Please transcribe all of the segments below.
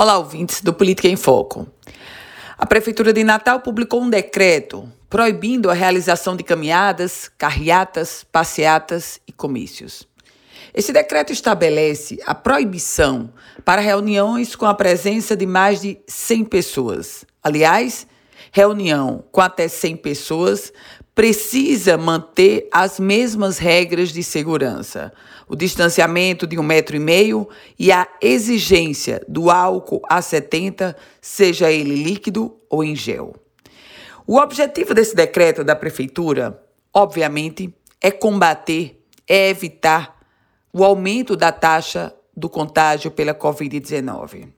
Olá, ouvintes do Política em Foco. A Prefeitura de Natal publicou um decreto proibindo a realização de caminhadas, carreatas, passeatas e comícios. Esse decreto estabelece a proibição para reuniões com a presença de mais de 100 pessoas. Aliás, reunião com até 100 pessoas precisa manter as mesmas regras de segurança, o distanciamento de um metro e meio e a exigência do álcool a 70, seja ele líquido ou em gel. O objetivo desse decreto da prefeitura, obviamente, é combater, é evitar o aumento da taxa do contágio pela Covid-19.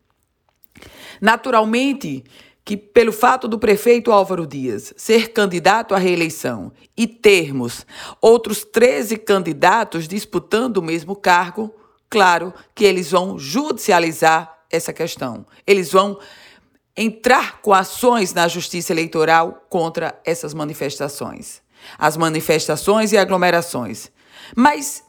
Naturalmente, que, pelo fato do prefeito Álvaro Dias ser candidato à reeleição e termos outros 13 candidatos disputando o mesmo cargo, claro que eles vão judicializar essa questão. Eles vão entrar com ações na justiça eleitoral contra essas manifestações. As manifestações e aglomerações. Mas,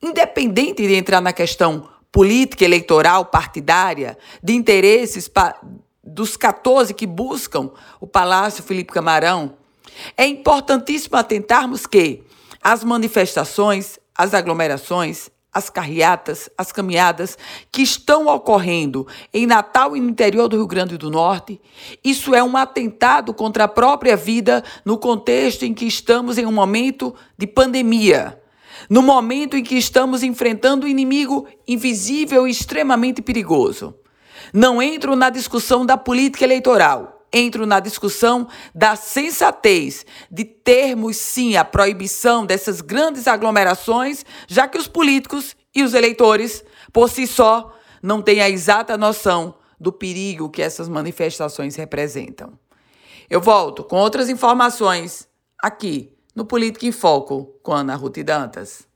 independente de entrar na questão política, eleitoral, partidária, de interesses dos 14 que buscam o Palácio Felipe Camarão, é importantíssimo atentarmos que as manifestações, as aglomerações, as carreatas, as caminhadas que estão ocorrendo em Natal e no interior do Rio Grande do Norte, isso é um atentado contra a própria vida no contexto em que estamos em um momento de pandemia. No momento em que estamos enfrentando um inimigo invisível e extremamente perigoso. Não entro na discussão da política eleitoral, entro na discussão da sensatez de termos sim a proibição dessas grandes aglomerações, já que os políticos e os eleitores, por si só, não têm a exata noção do perigo que essas manifestações representam. Eu volto com outras informações aqui no Política em Foco com Ana Ruth Dantas.